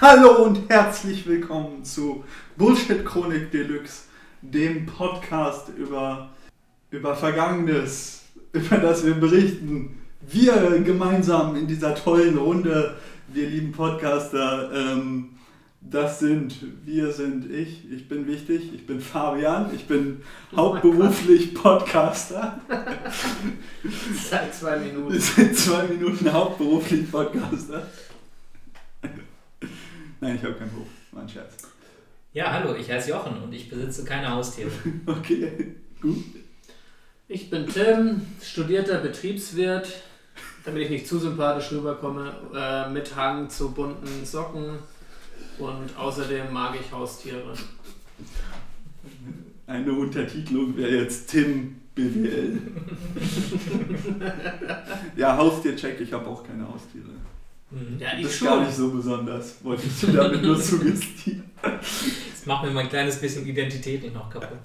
Hallo und herzlich willkommen zu Bullshit Chronik Deluxe, dem Podcast über, über Vergangenes, über das wir berichten. Wir gemeinsam in dieser tollen Runde, wir lieben Podcaster, ähm, das sind, wir sind ich, ich bin wichtig, ich bin Fabian, ich bin hauptberuflich Podcaster. Seit zwei Wir Minuten. sind zwei Minuten hauptberuflich Podcaster. Nein, ich habe keinen Beruf, war ein Scherz. Ja, hallo, ich heiße Jochen und ich besitze keine Haustiere. Okay, gut. Ich bin Tim, studierter Betriebswirt, damit ich nicht zu sympathisch rüberkomme, äh, mit Hang zu bunten Socken und außerdem mag ich Haustiere. Eine Untertitelung wäre jetzt Tim BWL. ja, Haustiercheck, ich habe auch keine Haustiere. Mhm. Ja, Das ich ist gar schon. nicht so besonders, wollte ich damit nur suggestieren. Das macht mir mein kleines bisschen Identität nicht noch kaputt.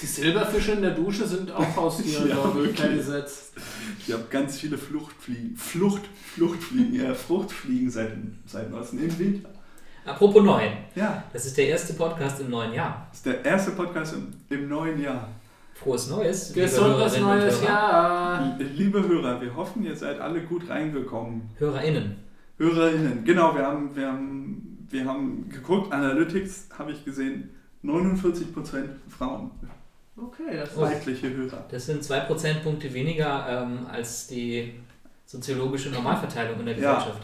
Die Silberfische in der Dusche sind auch Haustiere, Ja, glaube ich, wirklich. per Gesetz. Ich habe ganz viele Fluchtfliegen, Flucht, Fluchtfliegen, ja, Fruchtfliegen seit, seit was? Im Winter. Apropos neu, Ja, das ist der erste Podcast im neuen Jahr. das ist der erste Podcast im, im neuen Jahr. Frohes Neues. Gesundes neues Hörer. Jahr. Liebe Hörer, wir hoffen, ihr seid alle gut reingekommen. HörerInnen. HörerInnen, genau, wir haben, wir haben, wir haben geguckt, Analytics habe ich gesehen, 49% Frauen, Okay, das ist weibliche Hörer. Das sind zwei Prozentpunkte weniger ähm, als die soziologische Normalverteilung in der Ja. Gesellschaft.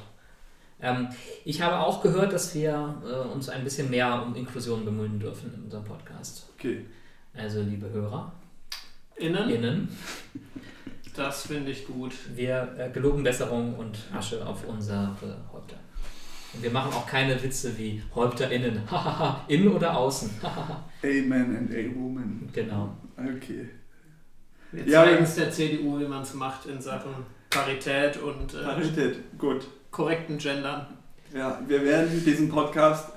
Ähm, ich habe auch gehört, dass wir äh, uns ein bisschen mehr um Inklusion bemühen dürfen in unserem Podcast. Okay, Also, liebe HörerInnen, innen. Das finde ich gut. wir äh, geloben Besserung und Asche auf unsere Häupter. Und wir machen auch keine Witze wie HäupterInnen. Innen oder außen. A-Man and A-Woman. genau. Okay. Wir Ja, zeigen es der CDU, wie man es macht in Sachen Parität und äh, Parität, gut. korrekten Gendern. Ja, wir werden diesen Podcast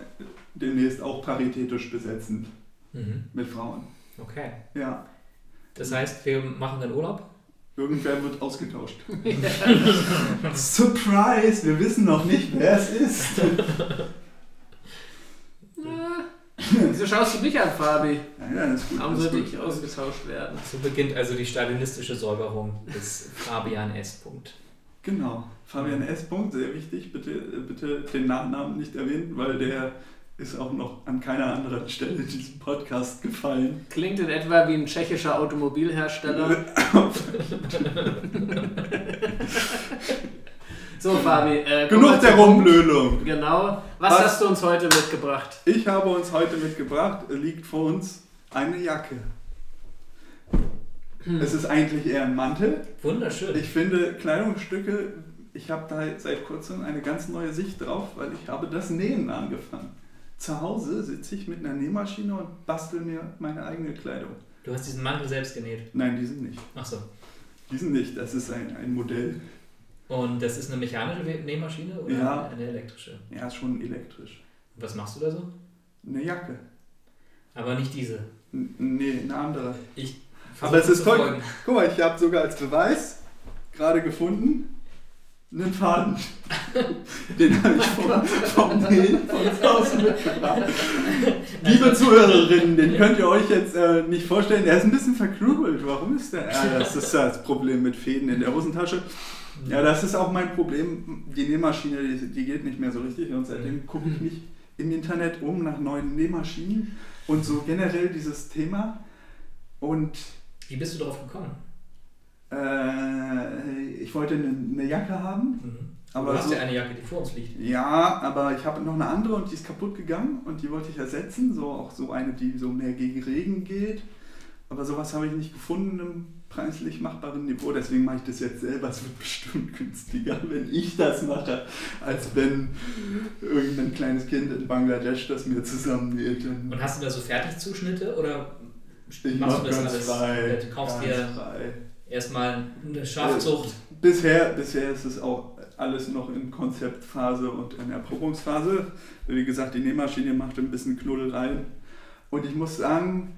demnächst auch paritätisch besetzen Mhm. mit Frauen. Okay. Ja, Das heißt, wir machen dann Urlaub? Irgendwer wird ausgetauscht. Surprise! Wir wissen noch nicht, wer es ist. Wieso schaust du mich an, Fabi? Ja, ja, ist gut. Warum sollte ich ausgetauscht werden? So beginnt also die stalinistische Säuberung des Fabian S. Punkt. Genau. Fabian S. Punkt, sehr wichtig. Bitte, bitte den Nachnamen nicht erwähnen, weil der ist auch noch an keiner anderen Stelle in diesem Podcast gefallen. Klingt in etwa wie ein tschechischer Automobilhersteller. So, Fabi. Äh, Genug der. Rumblödung. Genau. Was, Was? hast du uns heute mitgebracht? Ich habe uns heute mitgebracht, liegt vor uns eine Jacke. Es ist eigentlich eher ein Mantel. Wunderschön. Ich finde Kleidungsstücke, ich habe da seit kurzem eine ganz neue Sicht drauf, weil ich habe das Nähen angefangen. Zu Hause sitze ich mit einer Nähmaschine und bastel mir meine eigene Kleidung. Du hast diesen Mantel selbst genäht. Nein, diesen nicht. Achso. Diesen nicht, das ist ein, ein Modell. Und das ist eine mechanische Nähmaschine oder Ja. eine elektrische? Ja, ist schon elektrisch. Was machst du da so? Eine Jacke. Aber nicht diese. N nee, eine andere. Ich Aber es ist toll. Guck mal, ich habe sogar als Beweis gerade gefunden einen Faden. Den habe ich vom, vom Nähen von Hause mitgebracht. Liebe Zuhörerinnen, den könnt ihr euch jetzt äh, nicht vorstellen. Der ist ein bisschen verkrübelt. Warum ist der? Ja, das ist das Problem mit Fäden in der Hosentasche. Ja, das ist auch mein Problem. Die Nähmaschine, die, die geht nicht mehr so richtig und seitdem gucke ich mich im Internet um nach neuen Nähmaschinen und so generell dieses Thema. Und Wie bist du darauf gekommen? Äh, ich wollte eine, eine Jacke haben, Mhm. aber du hast so, ja eine Jacke, die vor uns liegt. ja, aber ich habe noch eine andere und die ist kaputt gegangen und die wollte ich ersetzen, so auch so eine, die so mehr gegen Regen geht. Aber sowas habe ich nicht gefunden im preislich machbaren Niveau, deswegen mache ich das jetzt selber. Es wird bestimmt günstiger, wenn ich das mache, als wenn irgendein kleines Kind in Bangladesch das mir zusammennäht. Und hast du da so Fertigzuschnitte oder Ich machst mache du das alles? frei. Du kaufst dir frei. Erstmal eine Schafzucht. Bisher, bisher ist es auch alles noch in Konzeptphase und in Erprobungsphase. Wie gesagt, die Nähmaschine macht ein bisschen Knuddel rein. Und ich muss sagen,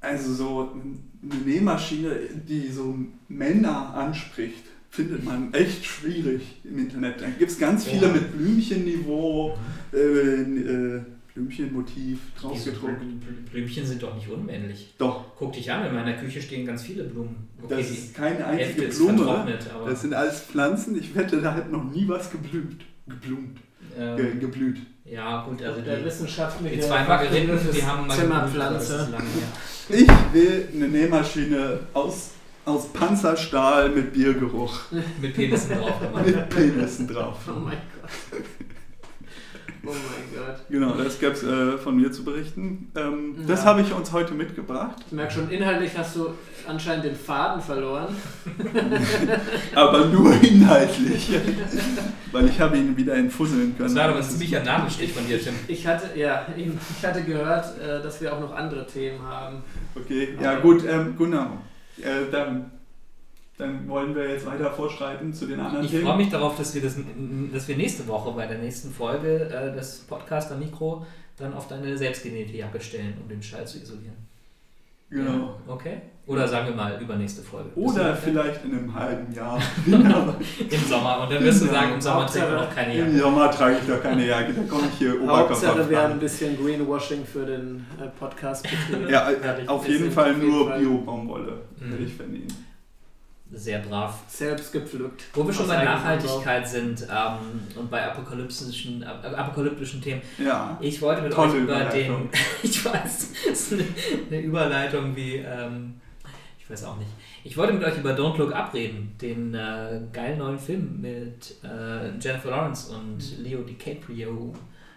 also so eine Nähmaschine, die so Männer anspricht, findet man echt schwierig im Internet. Da gibt es ganz viele Ja. mit Blümchenniveau, äh, äh, Blümchenmotiv draufgedruckt. Blü- Blü- Blümchen sind doch nicht unmännlich. Doch, Guck dich an, in meiner Küche stehen ganz viele Blumen. Okay, das ist keine Hälfte einzige ist Blume. aber Das sind alles Pflanzen. Ich wette, da hat noch nie was geblüht. Geblumt. Ge ähm, geblüht. ja gut, also der die, wissenschaftliche die zwei Margeriten, die haben Zimmerpflanze. lange her. Ich will eine Nähmaschine aus, aus Panzerstahl mit Biergeruch. Mit Penissen drauf gemacht. Mit Penissen drauf. Oh mein Gott. Oh mein Gott. Genau, das gab es äh, von mir zu berichten. Ähm, Das Ja. habe ich uns heute mitgebracht. Ich merke schon, inhaltlich hast du anscheinend den Faden verloren. Aber nur inhaltlich. Weil ich habe ihn wieder entfusseln können. Das war aber ein Nadelstich von dir, Tim. Ich hatte, ja, ich hatte gehört, äh, dass wir auch noch andere Themen haben. Okay, ja gut, ähm, genau. Äh, dann, dann wollen wir jetzt weiter vorschreiten zu den anderen Ich Themen. freue mich darauf, dass wir, das, dass wir nächste Woche bei der nächsten Folge äh, das Podcaster Mikro dann auf deine selbstgenähte Jacke stellen, um den Schall zu isolieren. Genau. Okay? Oder sagen wir mal übernächste Folge. Oder vielleicht in einem halben Jahr. Genau. im Sommer. Und dann wirst du sagen, im Sommer trägt man auch keine Im Jacke. Sommer trage ich doch keine Jacke, da komme ich hier Hauptsache, wir haben ein bisschen Greenwashing für den äh, Podcast betrieben. Ja, auf jeden Fall nur Bio-Baumwolle Mhm. will ich vernehmen. Sehr brav. Selbst gepflückt. Wo wir schon bei Nachhaltigkeit sind ähm, und bei apokalyptischen, ap apokalyptischen Themen. Ja. Ich wollte mit Tolle euch über den. Ich weiß, es ist eine, eine Überleitung wie. Ähm, ich weiß auch nicht. Ich wollte mit euch über Don't Look Up reden, den äh, geilen neuen Film mit äh, Jennifer Lawrence und Leo DiCaprio.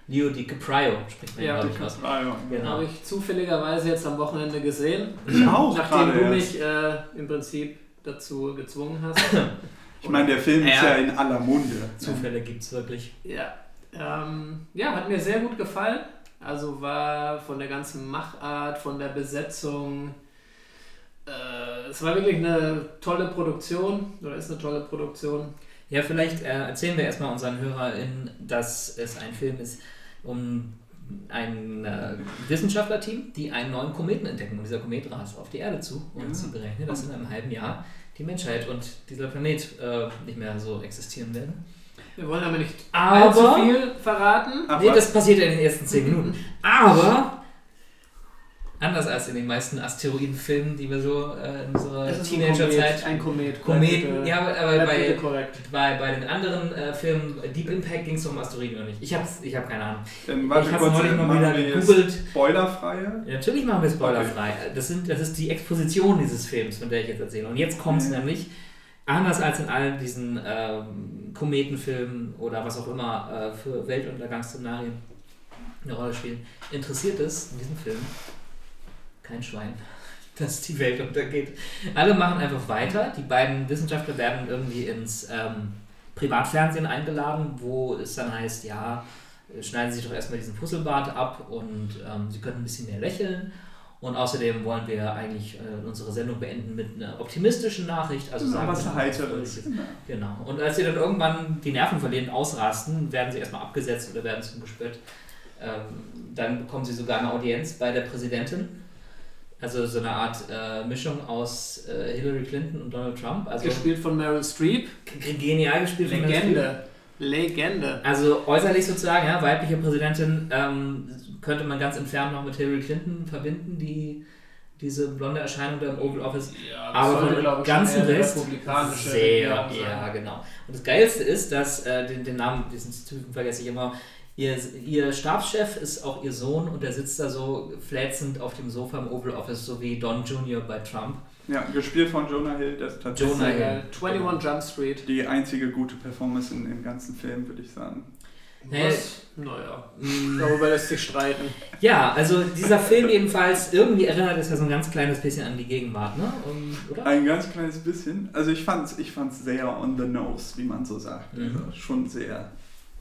Leo DiCaprio spricht man Ja, glaube ich, aus. Ja. Genau. Habe ich zufälligerweise jetzt am Wochenende gesehen. Ich auch Nachdem du mich äh, im Prinzip dazu gezwungen hast. Ich meine, der Film ist Ja. ja in aller Munde. Zufälle gibt es wirklich. Ja, ähm, ja, hat mir sehr gut gefallen. Also war von der ganzen Machart, von der Besetzung. Äh, es war wirklich eine tolle Produktion oder ist eine tolle Produktion. Ja, vielleicht äh, erzählen wir erstmal unseren HörerInnen, dass es ein Film ist um ein äh, Wissenschaftlerteam, die einen neuen Kometen entdecken. Und dieser Komet rast auf die Erde zu und Ja. sie berechnen, dass in einem halben Jahr die Menschheit und dieser Planet äh, nicht mehr so existieren werden. Wir wollen aber nicht Aber- allzu viel verraten. Ach, nee, das passiert ja in den ersten zehn Minuten. Aber anders als in den meisten Asteroidenfilmen, die wir so äh, in unserer ein Teenagerzeit. Komet, Ein Komet. Kometen, Bleib bitte- ja, aber, bei, bei, bei den anderen äh, Filmen, Deep Impact ging es um Asteroiden oder nicht. Ich hab's, ich hab keine Ahnung. Dann ich warte habe kurz, neulich mal machen wieder gegoogelt. Spoilerfreie. Ja, natürlich machen wir spoilerfrei. Das, sind, das ist die Exposition dieses Films, von der ich jetzt erzähle. Und jetzt kommt es Mhm. nämlich, anders als in all diesen ähm, Kometenfilmen oder was auch immer äh, für Weltuntergangsszenarien eine Rolle spielen, interessiert es in diesem Film kein Schwein, dass die Welt untergeht. Alle machen einfach weiter. Die beiden Wissenschaftler werden irgendwie ins ähm, Privatfernsehen eingeladen, wo es dann heißt, ja, schneiden Sie sich doch erstmal diesen Fusselbart ab und ähm, Sie können ein bisschen mehr lächeln. Und außerdem wollen wir eigentlich äh, unsere Sendung beenden mit einer optimistischen Nachricht. Also sagen was Heiteres. Genau. Und als sie dann irgendwann die Nerven verlieren, ausrasten, werden sie erstmal abgesetzt oder werden zum Gespött. Ähm, dann bekommen sie sogar eine Audienz bei der Präsidentin. Also so eine Art äh, Mischung aus äh, Hillary Clinton und Donald Trump. Also Gespielt von Meryl Streep. genial gespielt von Meryl Streep. Legende. Legende. Also äußerlich sozusagen, ja, weibliche Präsidentin ähm, könnte man ganz entfernt noch mit Hillary Clinton verbinden, die diese blonde Erscheinung da im Oval Office Ja, Aber sollte, vom glaub ich, ganzen Rest republikanische sehr, ja, genau. Und das Geilste ist, dass, äh, den, den Namen, diesen Typen vergesse ich immer, ihr, ihr Stabschef ist auch ihr Sohn und der sitzt da so flätzend auf dem Sofa im Oval Office, so wie Don Jr. bei Trump. Ja, gespielt von Jonah Hill, das ist tatsächlich Jonah Hill. Äh, 21 Jump Street. die einzige gute Performance in dem ganzen Film, würde ich sagen. Was? Naja, Mm, darüber lässt sich streiten. Ja, also dieser Film jedenfalls, irgendwie erinnert es ja so ein ganz kleines bisschen an die Gegenwart, ne? Oder? Ein ganz kleines bisschen. Also ich fand's, ich fand's sehr on the nose, wie man so sagt. Mhm. Also schon sehr,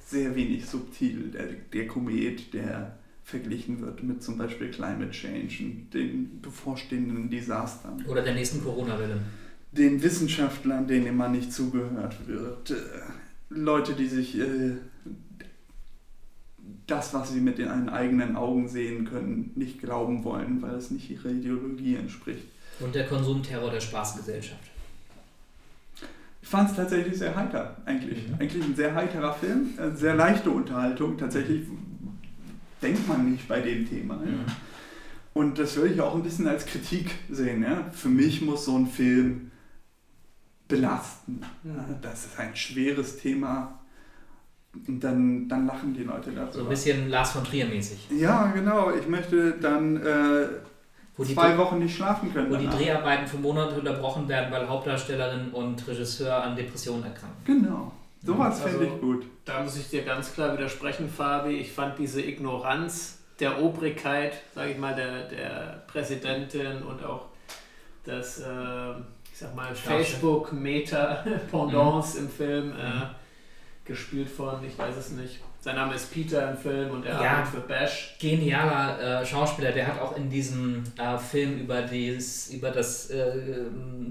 sehr wenig subtil. Der, der Komet, der verglichen wird mit zum Beispiel Climate Change und den bevorstehenden Desastern. Oder der nächsten Corona-Welle. Den Wissenschaftlern, denen immer nicht zugehört wird. Äh, Leute, die sich äh, das, was sie mit ihren eigenen Augen sehen können, nicht glauben wollen, weil es nicht ihrer Ideologie entspricht. Und der Konsumterror der Spaßgesellschaft. Ich fand es tatsächlich sehr heiter, eigentlich. Mhm. Eigentlich ein sehr heiterer Film, äh, sehr leichte Unterhaltung. Tatsächlich denkt man nicht bei dem Thema. Ja. Mhm. Und das würde ich auch ein bisschen als Kritik sehen. Ja? Für mich muss so ein Film belasten. Ja, Das ist ein schweres Thema. Und dann, dann lachen die Leute darüber. So ein bisschen Lars von Trier mäßig. Ja, genau. Ich möchte dann äh, Wo die, zwei Wochen nicht schlafen können. wo die danach. Dreharbeiten für Monate unterbrochen werden, weil Hauptdarstellerin und Regisseur an Depressionen erkranken. Genau. Sowas Also- finde ich gut. Da muss ich dir ganz klar widersprechen, Fabi. Ich fand diese Ignoranz der Obrigkeit, sage ich mal, der, der Präsidentin und auch das, äh, ich sag mal. Facebook-Meta-Pendants im Film, äh, Mhm. gespielt von, ich weiß es nicht. Sein Name ist Peter im Film und er Ja. arbeitet für Bash. Genialer äh, Schauspieler, der hat auch in diesem äh, Film über, dieses, über das, äh,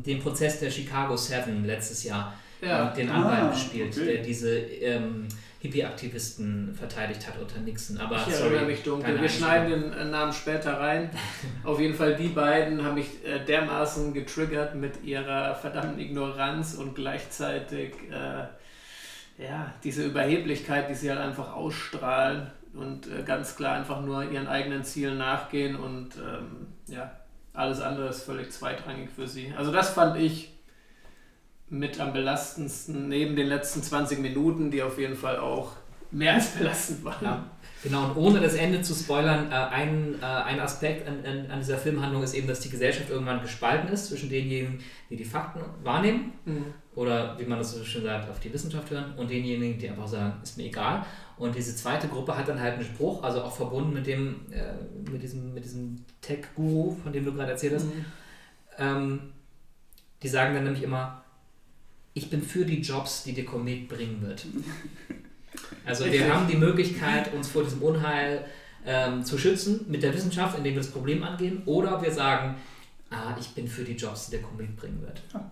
den Prozess der Chicago Seven letztes Jahr Ja, äh, den Ah, Anwalt gespielt, okay. der diese ähm, Hippie-Aktivisten verteidigt hat unter Nixon. Aber ich sorry, erinnere mich dunkel. Wir schneiden den äh, Namen später rein. Auf jeden Fall, die beiden haben mich äh, dermaßen getriggert mit ihrer verdammten Ignoranz und gleichzeitig äh, ja, diese Überheblichkeit, die sie halt einfach ausstrahlen und äh, ganz klar einfach nur ihren eigenen Zielen nachgehen und ähm, ja, alles andere ist völlig zweitrangig für sie. Also das fand ich mit am belastendsten, neben den letzten 20 Minuten, die auf jeden Fall auch mehr als belastend waren. Ja, genau, und ohne das Ende zu spoilern, äh, ein, äh, ein Aspekt an, an, an dieser Filmhandlung ist eben, dass die Gesellschaft irgendwann gespalten ist zwischen denjenigen, die die Fakten wahrnehmen Mhm. Oder wie man das so schön sagt, auf die Wissenschaft hören und denjenigen, die einfach sagen, ist mir egal. Und diese zweite Gruppe hat dann halt einen Spruch, also auch verbunden mit dem, äh, mit diesem, mit diesem Tech-Guru, von dem du gerade erzählt hast. Mhm. Ähm, die sagen dann nämlich immer, ich bin für die Jobs, die der Komet bringen wird. Also wir haben die Möglichkeit, uns vor diesem Unheil ähm, zu schützen mit der Wissenschaft, indem wir das Problem angehen, oder wir sagen, ah, ich bin für die Jobs, die der Komet bringen wird. Ja.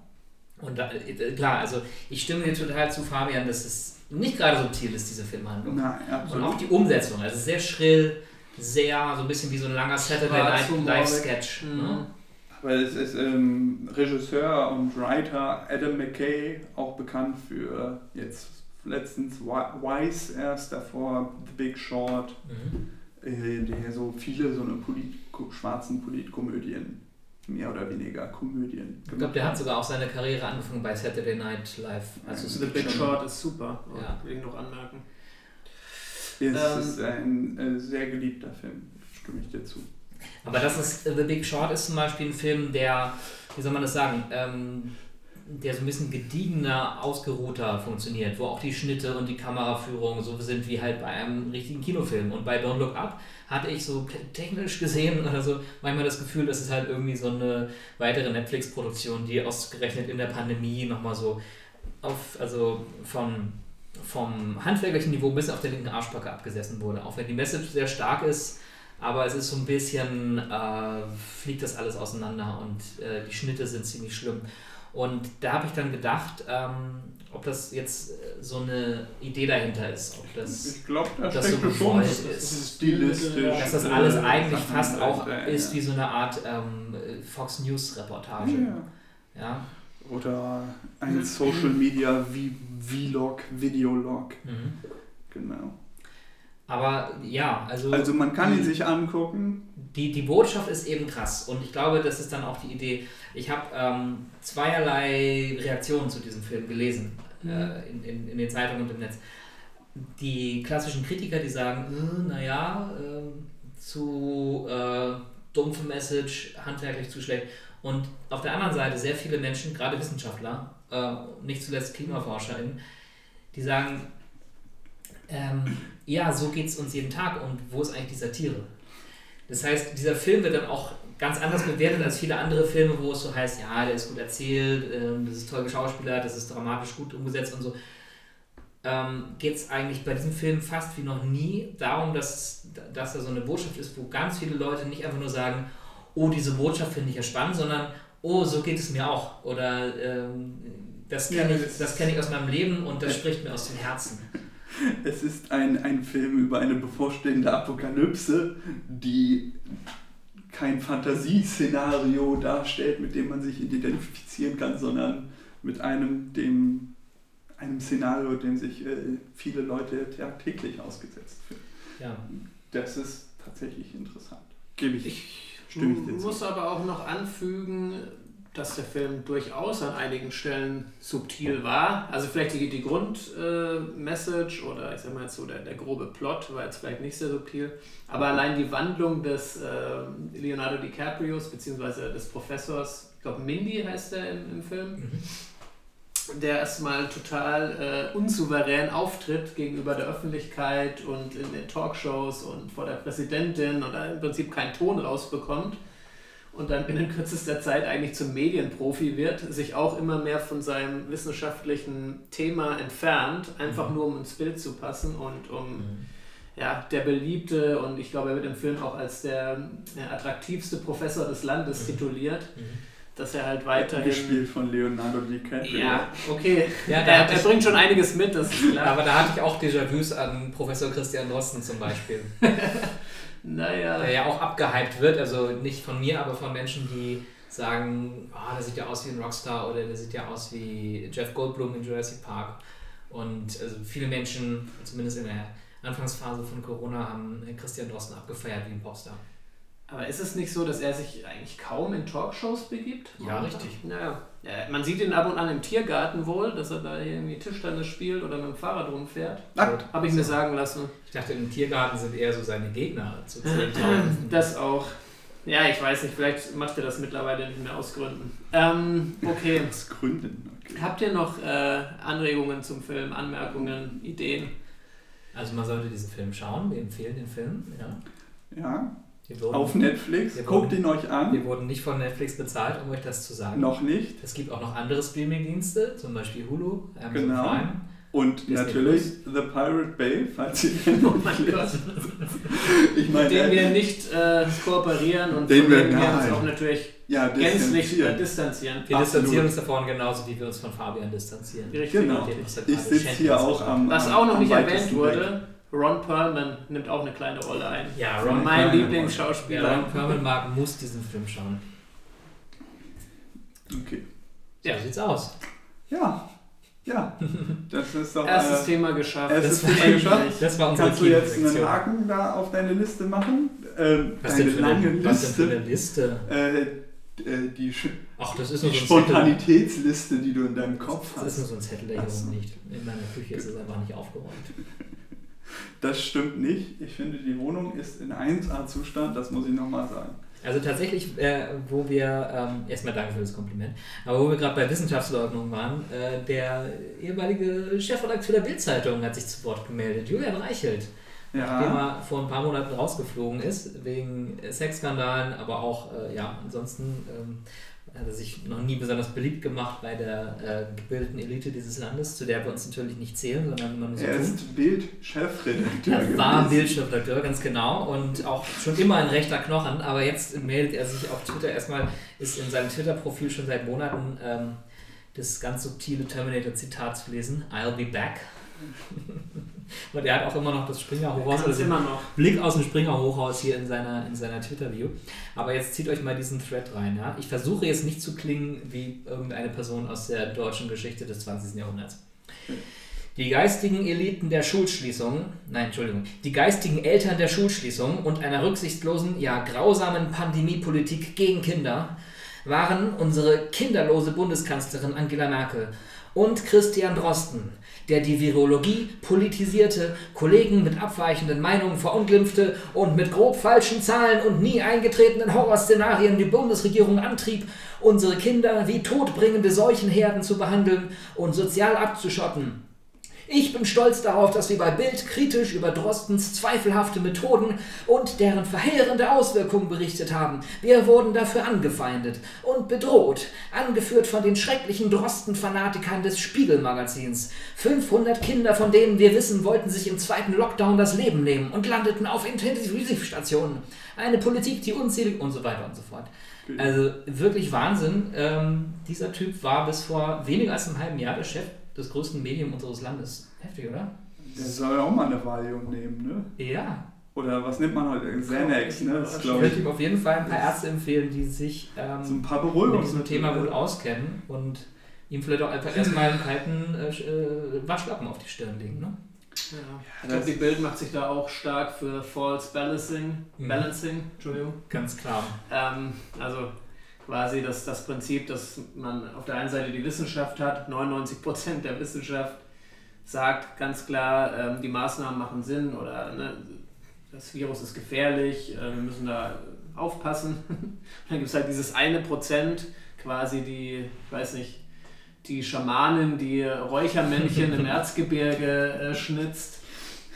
Und da, äh, klar, also ich stimme dir total zu, Fabian, dass es nicht gerade subtil ist, diese Filmhandlung. Nein, Und auch die Umsetzung, also sehr schrill, sehr so ein bisschen wie so ein langer Saturday Night. Live Sketch. Mhm. Ne? Aber es ist ähm, Regisseur und Writer Adam McKay, auch bekannt für jetzt letztens Wi- Wise erst davor, The Big Short, Mhm. äh, der so viele so eine Polit schwarzen Politkomödien, mehr oder weniger Komödien Ich glaube, der hat sogar auch seine Karriere angefangen bei Saturday Night Live. Also The Big Short ist super, Ja. will ich noch anmerken. Es Ähm, ist ein äh, sehr geliebter Film, stimme ich dir zu. Aber das ist, äh, The Big Short ist zum Beispiel ein Film, der, wie soll man das sagen, ähm, der so ein bisschen gediegener, ausgeruhter funktioniert, wo auch die Schnitte und die Kameraführung so sind wie halt bei einem richtigen Kinofilm. Und bei Don't Look Up hatte ich so te- technisch gesehen oder so manchmal das Gefühl, das ist halt irgendwie so eine weitere Netflix-Produktion, die ausgerechnet in der Pandemie nochmal so auf, also von, vom handwerklichen Niveau bis auf der linken Arschbacke abgesessen wurde. Auch wenn die Message sehr stark ist, aber es ist so ein bisschen, äh, fliegt das alles auseinander und äh, die Schnitte sind ziemlich schlimm. Und da habe ich dann gedacht, ähm, ob das jetzt äh, so eine Idee dahinter ist. Ob das, Ich glaube, da das steckt so schon gewollt das ist. stilistisch. dass das alles eigentlich Sachen fast auch dahinter, ist ja. wie so eine Art ähm, Fox News Reportage. Ja. Ja. Oder ein Social Media wie Vlog, Videolog, Mhm. genau. Aber ja, also, Also man kann ihn sich angucken. Die, die Botschaft ist eben krass. Und ich glaube, das ist dann auch die Idee. Ich habe ähm, zweierlei Reaktionen zu diesem Film gelesen Mhm. äh, in, in, in den Zeitungen und im Netz. Die klassischen Kritiker, die sagen, äh, naja, äh, zu äh, dumpfe Message, handwerklich zu schlecht. Und auf der anderen Seite sehr viele Menschen, gerade Wissenschaftler, äh, nicht zuletzt KlimaforscherInnen, die sagen, ähm, ja, so geht es uns jeden Tag und wo ist eigentlich die Satire? Das heißt, dieser Film wird dann auch ganz anders bewertet als viele andere Filme, wo es so heißt, ja, der ist gut erzählt, ähm, das ist toll geschauspielert, das ist dramatisch gut umgesetzt und so. Ähm, Geht es eigentlich bei diesem Film fast wie noch nie darum, dass, dass da so eine Botschaft ist, wo ganz viele Leute nicht einfach nur sagen, oh, diese Botschaft finde ich ja spannend, sondern oh, so geht es mir auch. Oder ähm, das kenne Ja, ich, das- kenn ich aus meinem Leben und das spricht mir aus dem Herzen. Es ist ein, ein Film über eine bevorstehende Apokalypse, die kein Fantasieszenario darstellt, mit dem man sich identifizieren kann, sondern mit einem, dem, einem Szenario, dem sich äh, viele Leute tagtäglich ausgesetzt fühlen. Ja. Das ist tatsächlich interessant. Gebe ich, Ich stimme ich dir zu. muss aber auch noch anfügen, dass der Film durchaus an einigen Stellen subtil war. Also vielleicht die, die Grundmessage oder ich sag mal jetzt so der, der grobe Plot war jetzt vielleicht nicht sehr subtil, aber allein die Wandlung des äh, Leonardo DiCaprios beziehungsweise des Professors, ich glaube Mindy heißt er im, im Film, Mhm. der erstmal total äh, unsouverän auftritt gegenüber der Öffentlichkeit und in den Talkshows und vor der Präsidentin und da im Prinzip keinen Ton rausbekommt und dann binnen kürzester Zeit eigentlich zum Medienprofi wird, sich auch immer mehr von seinem wissenschaftlichen Thema entfernt, einfach Mhm. nur um ins Bild zu passen und um Mhm. ja, der beliebte und ich glaube, er wird im Film auch als der ja, attraktivste Professor des Landes Mhm. tituliert, Mhm. dass er halt weiterhin... Gespielt von Leonardo DiCaprio. Ja, okay. Ja, da er, hatte er ich- bringt schon einiges mit, das ist klar. Aber da hatte ich auch Déjà-vus an Professor Christian Drosten zum Beispiel, naja. der ja auch abgehypt wird, also nicht von mir, aber von Menschen, die sagen, ah, der sieht ja aus wie ein Rockstar oder der sieht ja aus wie Jeff Goldblum in Jurassic Park. Und also viele Menschen, zumindest in der Anfangsphase von Corona, haben Christian Drosten abgefeiert wie ein Popstar. Aber ist es nicht so, dass er sich eigentlich kaum in Talkshows begibt? Ja, richtig. Naja. Ja, man sieht ihn ab und an im Tiergarten wohl, dass er da irgendwie Tischtennis spielt oder mit dem Fahrrad rumfährt. Ah, Habe ich mir sagen lassen. Ich dachte, im Tiergarten sind eher so seine Gegner zu zählen. tausenden. Das auch. Ja, ich weiß nicht, vielleicht macht er das mittlerweile nicht mehr aus Gründen. Ähm, okay. aus Gründen. Okay. Habt ihr noch äh, Anregungen zum Film, Anmerkungen, Ideen? Also man sollte diesen Film schauen, wir empfehlen den Film. Ja. Ja, auf Netflix. Wir Guckt wurden- ihn euch an. wir wurden nicht von Netflix bezahlt, um euch das zu sagen. Noch nicht. Es gibt auch noch andere Streaming-Dienste, zum Beispiel Hulu, Amazon Genau. Prime. Und Disney natürlich The Pirate Bay, falls ihr den Oh mein Gott. Ich meine, Mit dem wir nicht äh, kooperieren und Den wir- wir uns auch natürlich ja, gänzlich äh, distanzieren. Wir Absolut. distanzieren uns davon genauso, wie wir uns von Fabian distanzieren. Richtig. Genau. Ich sitze hier auch am. Was auch noch am nicht erwähnt wurde, Ron Perlman nimmt auch eine kleine Rolle ein. Ja, Ron mein Perlman. Lieblingsschauspieler. Wer Ron Perlman mag, muss diesen Film schauen. Okay. So Ja. sieht's aus. Ja, ja. Das ist doch. Erstes äh, Thema geschafft. erstes Das war- Thema geschafft. Das war unsere Kannst du jetzt einen. Haken da auf deine Liste machen? Ähm, Was deine denn, für lange eine, was denn für Liste. eine Liste? Äh, äh, die, Ach, das ist die so. Spontanitätsliste, die du in deinem Kopf Das ist nur hast. so ein Zettel, der hier so. oben liegt. In meiner Küche ist es einfach nicht aufgeräumt. Das stimmt nicht. Ich finde, die Wohnung ist in 1A-Zustand, das muss ich nochmal sagen. Also tatsächlich, äh, wo wir, ähm, erstmal danke für das Kompliment, aber wo wir gerade bei Wissenschaftsleugnung waren, äh, der ehemalige Chefredakteur der Bildzeitung hat sich zu Wort gemeldet, Julian Reichelt, nachdem Ja, er vor ein paar Monaten rausgeflogen ist, wegen Sexskandalen, aber auch, äh, ja, ansonsten ähm, hat er sich noch nie besonders beliebt gemacht bei der äh, gebildeten Elite dieses Landes, zu der wir uns natürlich nicht zählen, sondern nur so er ist Bild-Chefredakteur Er war. Bildchefredakteur, ganz genau, und auch schon immer ein rechter Knochen, aber jetzt meldet er sich auf Twitter erstmal, ist in seinem Twitter-Profil schon seit Monaten ähm, das ganz subtile Terminator-Zitat zu lesen, I'll be back. und er hat auch immer noch das Springer-Hochhaus, also immer noch. Blick aus dem Springer-Hochhaus hier in seiner, in seiner Twitter-View. Aber jetzt zieht euch mal diesen Thread rein. Ja? Ich versuche jetzt nicht zu klingen wie irgendeine Person aus der deutschen Geschichte des 20. Jahrhunderts. Die geistigen Eliten der Schulschließung, nein, Entschuldigung, die geistigen Eltern der Schulschließung und einer rücksichtslosen, ja grausamen Pandemiepolitik gegen Kinder waren unsere kinderlose Bundeskanzlerin Angela Merkel und Christian Drosten, der die Virologie politisierte, Kollegen mit abweichenden Meinungen verunglimpfte und mit grob falschen Zahlen und nie eingetretenen Horrorszenarien die Bundesregierung antrieb, unsere Kinder wie todbringende Seuchenherden zu behandeln und sozial abzuschotten. Ich bin stolz darauf, dass wir bei Bild kritisch über Drostens zweifelhafte Methoden und deren verheerende Auswirkungen berichtet haben. Wir wurden dafür angefeindet und bedroht, angeführt von den schrecklichen Drosten-Fanatikern des Spiegelmagazins. 500 Kinder, von denen wir wissen, wollten sich im zweiten Lockdown das Leben nehmen und landeten auf Intensivstationen. Eine Politik, die unzählig und so weiter und so fort. Also wirklich Wahnsinn. Ähm, dieser Typ war bis vor weniger als einem halben Jahr der Chef des größten Medium unseres Landes. Heftig, oder? Der soll auch mal eine Valium nehmen, ne? Ja, Oder was nimmt man heute? Xanax, ne? Das ich würde ihm auf jeden Fall ein paar Ärzte empfehlen, die sich ähm, so ein paar mit diesem Thema wohl auskennen und ihm vielleicht auch einfach erstmal einen kalten äh, äh, Waschlappen auf die Stirn legen. Ne? Ja. Ich das- glaube, die Bild macht sich da auch stark für False Balancing. Mhm. Balancing, Entschuldigung. Ganz klar. Ähm, also quasi das, das Prinzip, dass man auf der einen Seite die Wissenschaft hat, 99% der Wissenschaft sagt ganz klar, ähm, die Maßnahmen machen Sinn oder ne, das Virus ist gefährlich, äh, wir müssen da aufpassen. Dann gibt es halt dieses eine Prozent, quasi die, ich weiß nicht, die Schamanin, die Räuchermännchen im Erzgebirge äh, schnitzt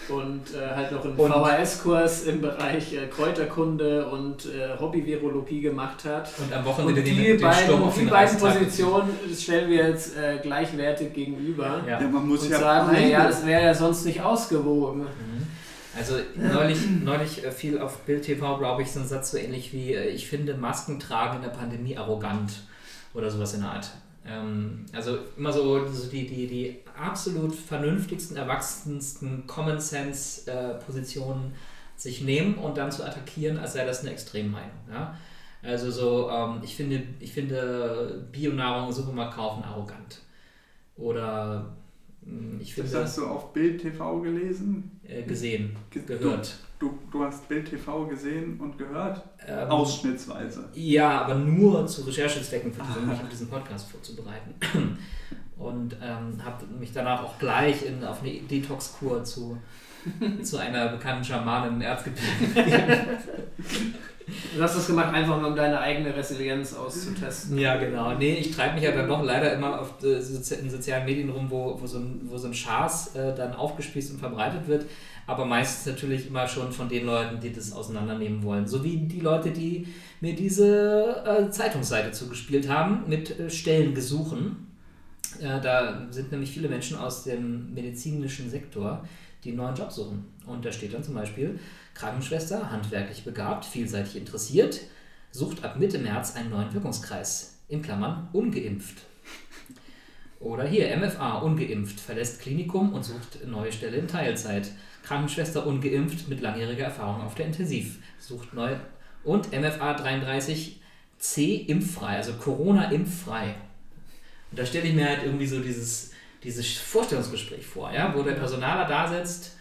und äh, halt noch einen Und- VHS-Kurs im Bereich äh, Kräuterkunde und äh, Hobby-Virologie gemacht hat. Und am Und Wochenende die, den, den Sturm beiden, auf die den beiden. Positionen stellen wir jetzt äh, gleichwertig gegenüber Ja. Ja, man muss und ja sagen, beide- naja, das wäre ja sonst nicht ausgewogen. Mhm. Also neulich, neulich äh, fiel auf Bild TV, glaube ich, so ein Satz so ähnlich wie, äh, ich finde Masken tragen in der Pandemie arrogant oder sowas in der Art. Ähm, also immer so, so die, die, die absolut vernünftigsten, erwachsensten Common Sense äh, Positionen sich nehmen und dann zu attackieren, als sei das eine Extremmeinung. Ja? Also so, ähm, ich finde, ich finde Bionahrung im Supermarkt kaufen arrogant. Oder mh, ich Das finde hast du auf Bild TV gelesen? äh, gesehen, Ge- gehört. Du, du hast Bild TV gesehen und gehört? Ähm, Ausschnittsweise. Ja, aber nur zu Recherchezwecken für diesen, mich auf diesen Podcast vorzubereiten. Und ähm, habe mich danach auch gleich in, auf eine Detox-Kur zu, zu einer bekannten Schamanin in Erzgebirge. Du hast das gemacht, einfach nur um deine eigene Resilienz auszutesten. ja, genau. Nee, ich treibe mich ja dann doch leider immer auf, äh, in sozialen Medien rum, wo, wo, so ein, wo so ein Schaß äh, dann aufgespießt und verbreitet wird. Aber meistens natürlich immer schon von den Leuten, die das auseinandernehmen wollen. So wie die Leute, die mir diese äh, Zeitungsseite zugespielt haben mit äh, Stellengesuchen. Äh, da sind nämlich viele Menschen aus dem medizinischen Sektor, die einen neuen Job suchen. Und da steht dann zum Beispiel Krankenschwester, handwerklich begabt, vielseitig interessiert, sucht ab Mitte März einen neuen Wirkungskreis. In Klammern ungeimpft. Oder hier MFA ungeimpft, verlässt Klinikum und sucht neue Stelle in Teilzeit. Krankenschwester ungeimpft mit langjähriger Erfahrung auf der Intensiv, sucht neu. Und MFA 33 C impffrei, also Corona impffrei. Und da stelle ich mir halt irgendwie so dieses, dieses Vorstellungsgespräch vor, ja, wo der Personaler da sitzt,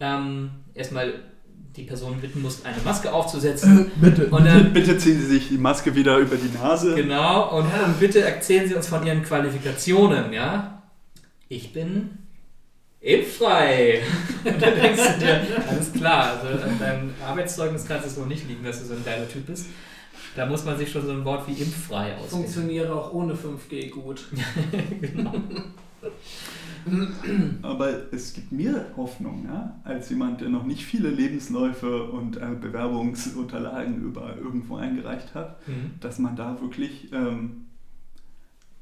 ähm, erstmal die Person bitten muss, eine Maske aufzusetzen. Bitte. Und dann, Bitte ziehen Sie sich die Maske wieder über die Nase. genau, und, und bitte erzählen Sie uns von Ihren Qualifikationen, ja. Ich bin impffrei. Und dann denkst du dir, alles klar, also an deinem Arbeitszeugnis kannst du es noch nicht liegen, dass du so ein geiler Typ bist. Da muss man sich schon so ein Wort wie impffrei ausdenken. Funktioniere auch ohne 5G gut. genau. Aber es gibt mir Hoffnung, ja, als jemand, der noch nicht viele Lebensläufe und äh, Bewerbungsunterlagen über irgendwo eingereicht hat, Mhm. dass man da wirklich ähm,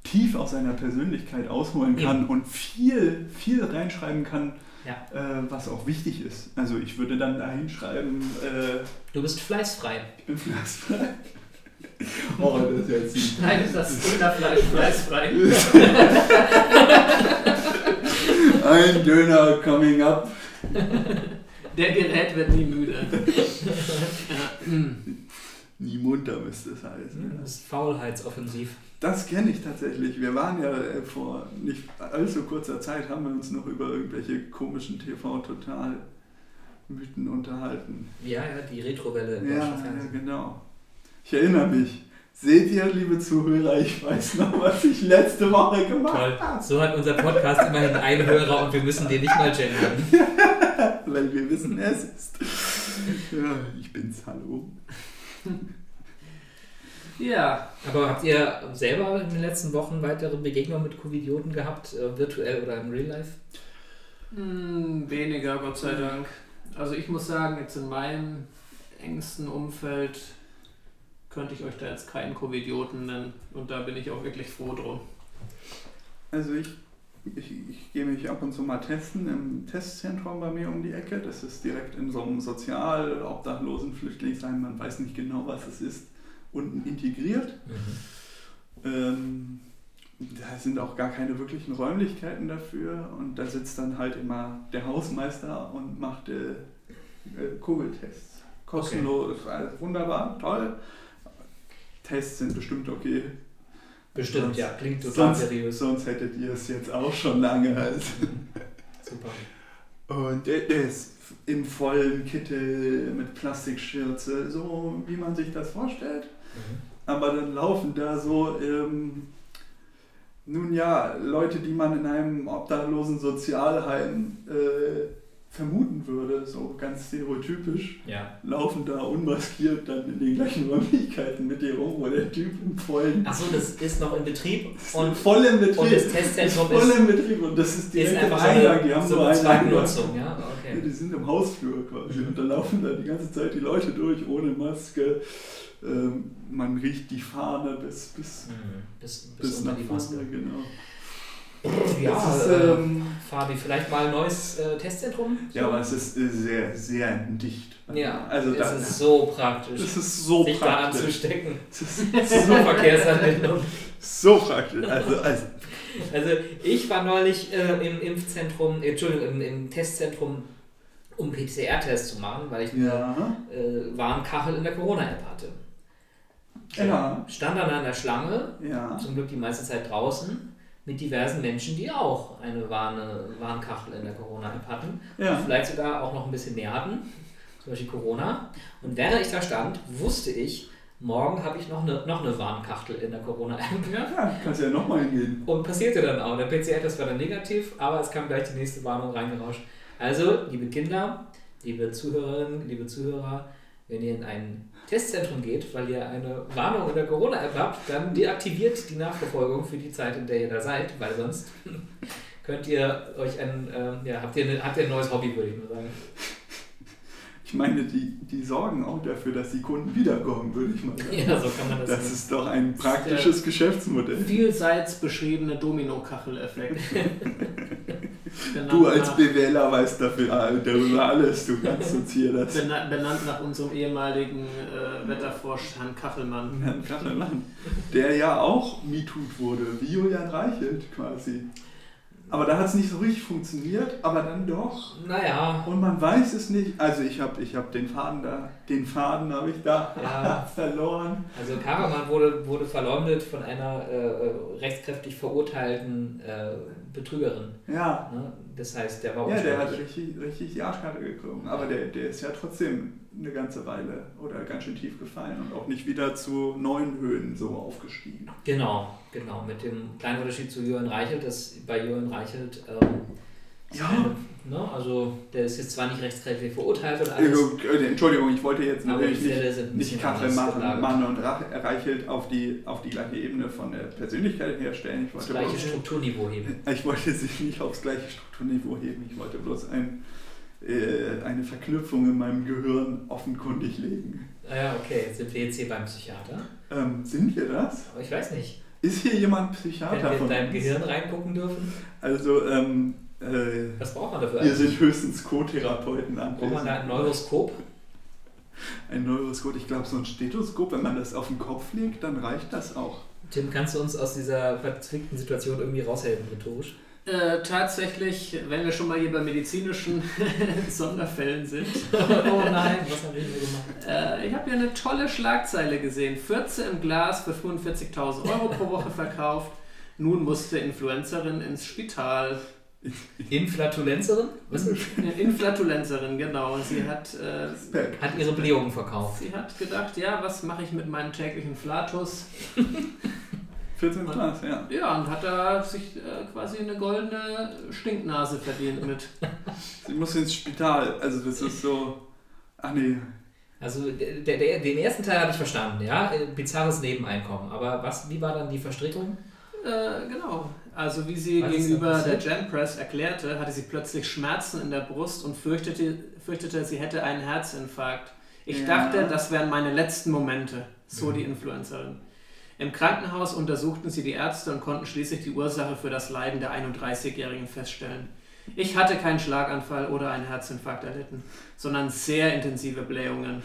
tief aus seiner Persönlichkeit ausholen kann und viel, viel reinschreiben kann, Ja. äh, was auch wichtig ist. Also ich würde dann da hinschreiben, äh, Du bist fleißfrei. ich bin fleißfrei. Oh, das ist jetzt nicht. Nein, das ist Dönerfleisch fleißfrei. Ein Döner coming up. Der Gerät wird nie müde. ja. mm. Nie munter müsste es heißen. Das ist Faulheitsoffensiv. Das kenne ich tatsächlich. Wir waren ja äh, vor nicht allzu kurzer Zeit, haben wir uns noch über irgendwelche komischen TV-Total-Mythen unterhalten. Ja, ja, die Retrowelle Ja, ja, genau. Ich erinnere mich. Seht ihr, liebe Zuhörer, ich weiß noch, was ich letzte Woche gemacht Toll. habe. So hat unser Podcast immerhin einen Hörer und wir müssen den nicht mal gendern. Weil wir wissen, es ist. Ja, ich bin's, hallo. ja, Aber habt ihr selber in den letzten Wochen weitere Begegnungen mit Covidioten gehabt, äh, virtuell oder im Real Life? mm, weniger, Gott sei Dank. Also ich muss sagen, jetzt in meinem engsten Umfeld könnte ich euch da jetzt keinen Covidioten nennen. Und da bin ich auch wirklich froh drum. Also ich, ich, ich gehe mich ab und zu mal testen im Testzentrum bei mir um die Ecke. Das ist direkt in so einem sozial obdachlosen Flüchtlingsheim. Man weiß nicht genau, was es ist. Unten integriert. Ähm, da sind auch gar keine wirklichen Räumlichkeiten dafür und da sitzt dann halt immer der Hausmeister und macht äh, äh, Kugeltests. Kostenlos, also wunderbar, toll. Tests sind bestimmt okay. Bestimmt, Sonst- ja, klingt total Sonst, seriös. sonst hättet ihr es jetzt auch schon lange. Also. Super. Und der, der ist im vollen Kittel mit Plastikschürze, so wie man sich das vorstellt. Mhm. Aber dann laufen da so, ähm, nun ja, Leute, die man in einem obdachlosen Sozialheim äh, vermuten würde, so ganz stereotypisch, Ja. laufen da unmaskiert dann in den gleichen Räumlichkeiten mit dir rum, wo der Typ im vollen, Achso, das ist noch in Betrieb und, voll im Betrieb, und das ist Testzentrum voll ist, im Betrieb und das ist ist direkt im einfach so Eingang, die haben so eine. Zweitnutzung, ja? Ja, Okay. die sind im Hausflur quasi und da laufen da die ganze Zeit die Leute durch ohne Maske. Ähm, man riecht die Fahne bis, bis, Mhm. Bis, bis, bis nach die Maske. vorne, genau. Ja, Das ist, äh, ähm, Fabi, vielleicht mal ein neues äh, Testzentrum? ja, aber es ist äh, sehr, sehr dicht. Ja, also es da, ist so praktisch, das ist so sich da praktisch. anzustecken. Das ist So Verkehrsanwendung. so praktisch. Also, also Also ich war neulich äh, im Impfzentrum, äh, Entschuldigung, im, im Testzentrum, um PCR-Tests zu machen, weil ich eine ja, äh, Warnkachel in der Corona-App hatte. ja, Stand dann an der Schlange, ja. zum Glück die meiste Zeit draußen, mit diversen Menschen, die auch eine Warne, Warnkachel in der Corona-App hatten. ja. Vielleicht sogar auch noch ein bisschen mehr hatten, zum Beispiel Corona. Und während ich da stand, wusste ich, morgen habe ich noch eine, noch eine Warnkachel in der Corona-App. Ja, kannst ja nochmal hingehen. Und passierte dann auch. Der PCR-Test war dann negativ, aber es kam gleich die nächste Warnung reingerauscht. Also, liebe Kinder, liebe Zuhörerinnen, liebe Zuhörer, wenn ihr in ein Testzentrum geht, weil ihr eine Warnung in der Corona-App habt, dann deaktiviert die Nachverfolgung für die Zeit, in der ihr da seid, weil sonst könnt ihr euch ein, ähm, ja, habt ihr, eine, habt ihr ein neues Hobby, würde ich mal sagen. Ich meine, die, die sorgen auch dafür, dass die Kunden wiederkommen, würde ich mal sagen. Ja, so kann man das, Das sehen. ist doch ein praktisches Geschäftsmodell. Vielseits beschriebene Domino-Kachel-Effekt. Benannt Du als nach- BWLer weißt dafür, darüber alles, du kannst uns hier das Bena benannt nach unserem ehemaligen äh, Wetterfrosch Herrn Kachelmann. Herrn Kachelmann, der ja auch MeToo'd wurde, wie Julian Reichelt quasi. Aber da hat es nicht so richtig funktioniert, aber dann doch. Naja, Und man weiß es nicht. Also ich habe ich hab den Faden da, den Faden habe ich da Ja. verloren. Also Karaman wurde, wurde verleumdet von einer äh, äh, rechtskräftig verurteilten äh, Betrügerin. Ja, Ne? Das heißt, der war ja der hat richtig, richtig die Arschkarte gekommen. Aber der, der ist ja trotzdem eine ganze Weile oder ganz schön tief gefallen und auch nicht wieder zu neuen Höhen so aufgestiegen. Genau, genau. Mit dem kleinen Unterschied zu Jürgen Reichelt, dass bei Jürgen Reichelt, ähm, Ja. ne, also der ist jetzt zwar nicht rechtskräftig verurteilt oder alles, Äh, Entschuldigung, ich wollte jetzt natürlich nicht nicht anders machen, gelagert. Mann und Reichelt auf die, auf die gleiche Ebene von der Persönlichkeit herstellen. Ich Das wollte, gleiche bloß, Strukturniveau heben. ich wollte sie nicht aufs gleiche Strukturniveau heben. Ich wollte bloß ein, äh, eine Verknüpfung in meinem Gehirn offenkundig legen. Ah Ja, okay, jetzt sind wir jetzt hier beim Psychiater. Ähm, sind wir das? Aber ich weiß nicht, Ist hier jemand wenn Psychiater wir in von dein? Gehirn reingucken dürfen, Also, ähm, äh, was braucht man dafür hier eigentlich? sind höchstens Co-Therapeuten Braucht man da ein. Neuroskop? Ein Neuroskop, ich glaube, so ein Stethoskop, wenn man das auf den Kopf legt, dann reicht das auch. Tim, kannst du uns aus dieser verzwickten Situation irgendwie raushelfen, rhetorisch? Äh, tatsächlich, wenn wir schon mal hier bei medizinischen Sonderfällen sind, oh nein, was haben wir hier gemacht? äh, ich habe hier eine tolle Schlagzeile gesehen. 14 im Glas für 45.000 Euro pro Woche verkauft. Nun musste Influencerin ins Spital. Inflatulenzerin? Was Eine Inflatulenzerin, genau. Sie hat, äh. Hat ihre Blähungen verkauft. sie hat gedacht, ja, was mache ich mit meinem täglichen Flatus? 14 Glas, ja. Ja, und hat da sich äh, quasi eine goldene Stinknase verdient mit. Sie muss ins Spital. Also das ist so. Ach nee. Also der, der, den ersten Teil habe ich verstanden, ja? Äh, Bizarres Nebeneinkommen. Aber was, wie war dann die Verstrickung? Äh, genau. Also wie sie Was gegenüber der? Gen Press erklärte, hatte sie plötzlich Schmerzen in der Brust und fürchtete, fürchtete sie hätte einen Herzinfarkt. Ich Ja. dachte, das wären meine letzten Momente, so Mhm. die Influencerin. Im Krankenhaus untersuchten sie die Ärzte und konnten schließlich die Ursache für das Leiden der 31-Jährigen feststellen. Ich hatte keinen Schlaganfall oder einen Herzinfarkt erlitten, sondern sehr intensive Blähungen.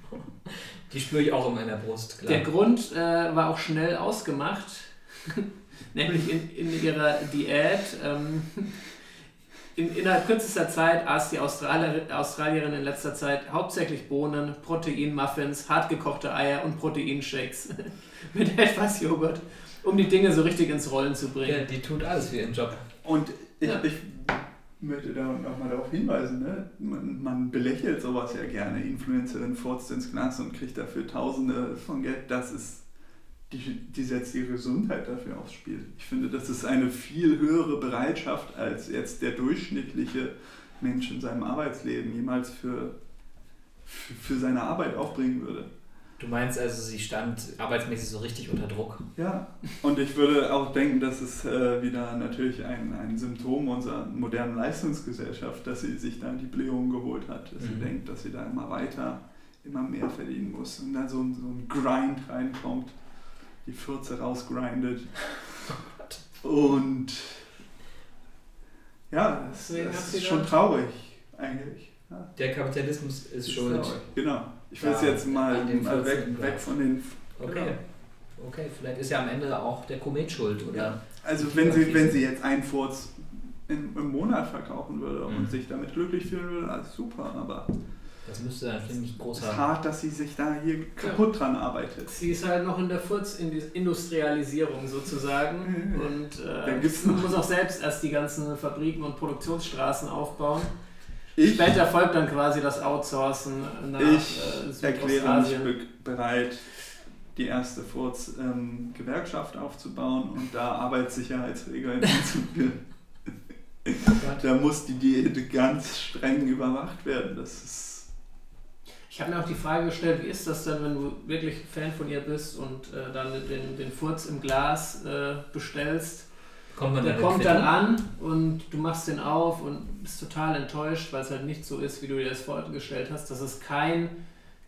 Die spüre ich auch in meiner Brust, klar. Der Grund äh, war auch schnell ausgemacht. Nämlich in, in ihrer Diät. Ähm, in, innerhalb kürzester Zeit aß die Australier, Australierin in letzter Zeit hauptsächlich Bohnen, Proteinmuffins, hartgekochte Eier und Proteinshakes mit etwas Joghurt, um die Dinge so richtig ins Rollen zu Ja, bringen. die tut alles für ihren Job. Und ich, Ja. ich möchte da nochmal darauf hinweisen, ne? man, man belächelt sowas ja gerne. Influencerin furzt ins Glas und kriegt dafür Tausende von Geld. Das ist, die, die setzt ihre Gesundheit dafür aufs Spiel. Ich finde, das ist eine viel höhere Bereitschaft, als jetzt der durchschnittliche Mensch in seinem Arbeitsleben jemals für, für, für seine Arbeit aufbringen würde. Du meinst also, sie stand arbeitsmäßig so richtig unter Druck. Ja, und ich würde auch denken, das ist äh, wieder natürlich ein, ein Symptom unserer modernen Leistungsgesellschaft, dass sie sich da die Blähung geholt hat, dass sie Mhm. denkt, dass sie da immer weiter, immer mehr verdienen muss und da so, so ein Grind reinkommt, die Fürze rausgrindet. Und ja, das sie ist schon traurig eigentlich. Ja. Der Kapitalismus ist schuld. traurig. Genau. Ich will es Ja, jetzt mal, weg, weg von den Okay. Okay, vielleicht ist ja am Ende auch der Komet schuld, oder? Ja. Also wenn sie, wenn sie jetzt einen Furz im, im Monat verkaufen würde und Mhm. sich damit glücklich fühlen würde, alles super, aber Das müsste dann ziemlich es ist hart, dass sie sich da hier kaputt dran arbeitet. Sie ist halt noch in der Furz-Industrialisierung sozusagen und Da äh, gibt's noch- muss auch selbst erst die ganzen Fabriken und Produktionsstraßen aufbauen. Ich Später folgt dann quasi das Outsourcen nach Ich äh, erkläre mich be bereit, die erste Furz-Gewerkschaft aufzubauen und da Arbeitssicherheitsregeln einzuführen. Da muss die Diät ganz streng überwacht werden. Das ist Ich habe mir auch die Frage gestellt, wie ist das denn, wenn du wirklich Fan von ihr bist und äh, dann den, den Furz im Glas äh, bestellst? Kommt Der dann kommt dann an und du machst den auf und bist total enttäuscht, weil es halt nicht so ist, wie du dir das vorgestellt hast. Das ist kein